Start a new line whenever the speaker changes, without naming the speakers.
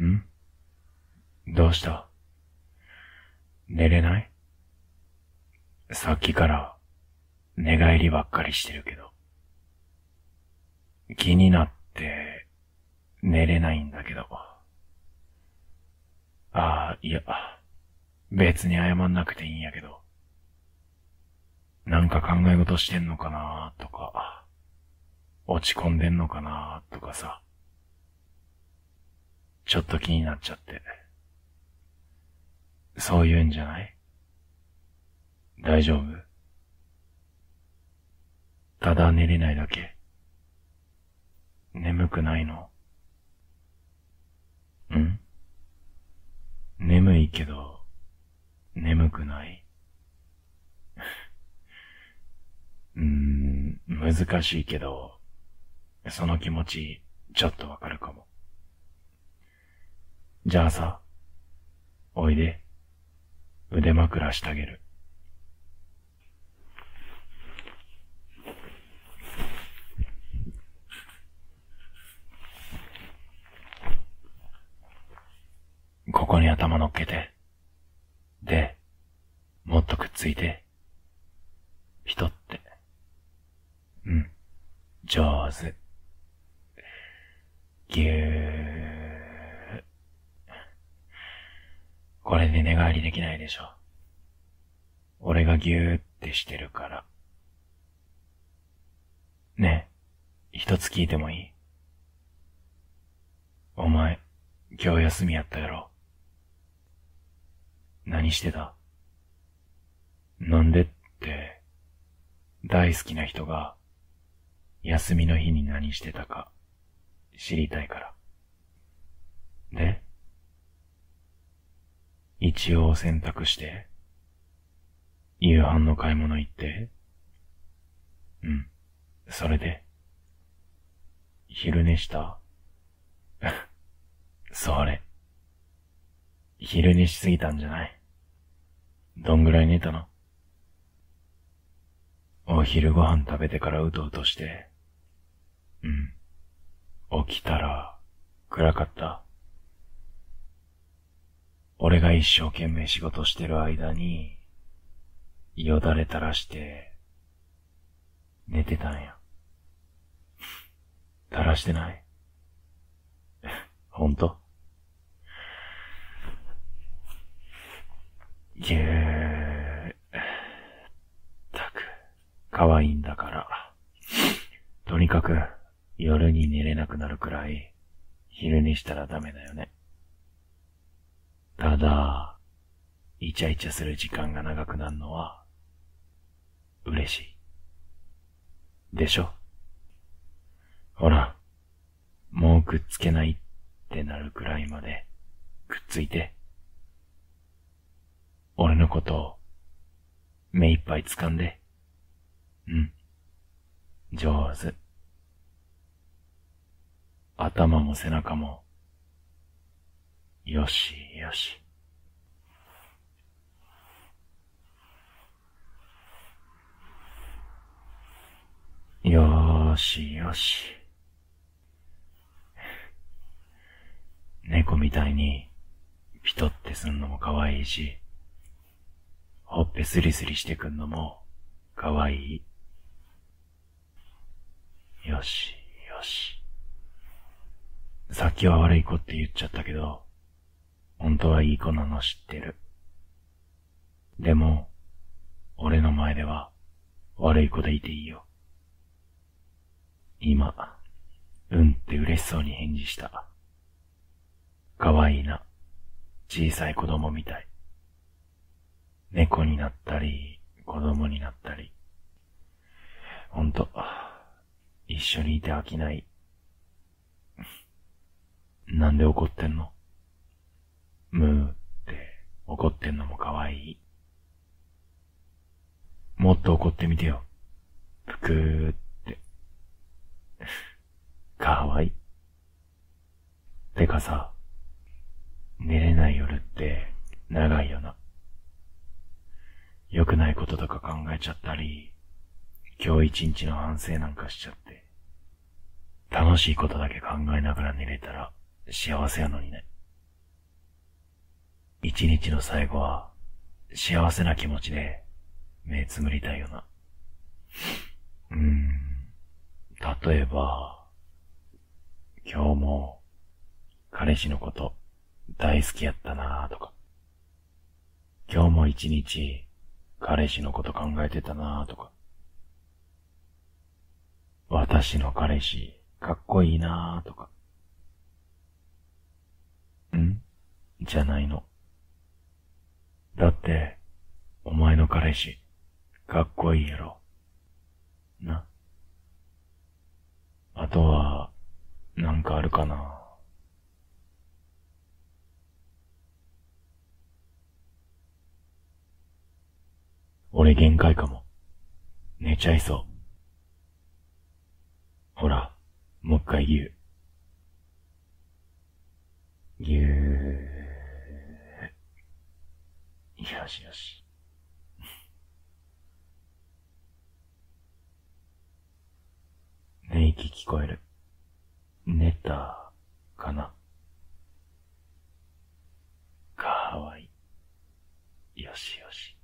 ん？どうした？寝れない？さっきから寝返りばっかりしてるけど。気になって寝れないんだけど。ああ、いや、別に謝んなくていいんやけど。なんか考え事してんのかなとか、落ち込んでんのかなとかさ。ちょっと気になっちゃって。そういうんじゃない？大丈夫？ただ寝れないだけ。眠くないの？ん？眠いけど、眠くない？うーん、難しいけど、その気持ち、ちょっとわかるかも。じゃあさ、おいで。腕枕してあげる。ここに頭乗っけて。で、もっとくっついて。人って。うん。上手。ぎゅー。これで寝返りできないでしょ。俺がぎゅーってしてるから。ねえ、一つ聞いてもいい？お前、今日休みやったやろ？何してた？なんでって、大好きな人が、休みの日に何してたか、知りたいから。で一応選択して、夕飯の買い物行って、うん、それで、昼寝した それ。昼寝しすぎたんじゃない？どんぐらい寝たの？お昼ご飯食べてからうとうとして。うん。起きたら、暗かった。俺が一生懸命仕事してる間に、よだれ垂らして、寝てたんや。垂らしてないほんとぎゅー。たく、可愛いんだから。とにかく、夜に寝れなくなるくらい、昼寝したらダメだよね。ただ、イチャイチャする時間が長くなるのは、嬉しい。でしょ？ほら、もうくっつけないってなるくらいまで、くっついて。俺のことを、目いっぱい掴んで。うん。上手。頭も背中も、よしよし。よーしよし。猫みたいに、ピトってすんのも可愛いし、ほっぺスリスリしてくんのも、かわいい。よし、よし。さっきは悪い子って言っちゃったけど、本当はいい子なの知ってる。でも、俺の前では悪い子でいていいよ。今、うんって嬉しそうに返事した。かわいいな。小さい子供みたい。猫になったり、子供になったり。ほんと、一緒にいて飽きない。なんで怒ってんの？ムーって怒ってんのも可愛い。もっと怒ってみてよ。ぷくーって。かわいい。てかさ、寝れない夜って長いよな。良くないこととか考えちゃったり、今日一日の反省なんかしちゃって、楽しいことだけ考えながら寝れたら幸せやのにね。一日の最後は幸せな気持ちで目つむりたいよな。うん、例えば、今日も彼氏のこと大好きやったなとか、今日も一日彼氏のこと考えてたなとか、私の彼氏かっこいいなとか、ん？じゃないの。だって、お前の彼氏、かっこいいやろ。な。あとは、なんかあるかな。俺限界かも。寝ちゃいそう。ほら、もう一回言う。ぎゅー。よしよし。寝息聞こえる。寝た、かな？かわいい。よしよし。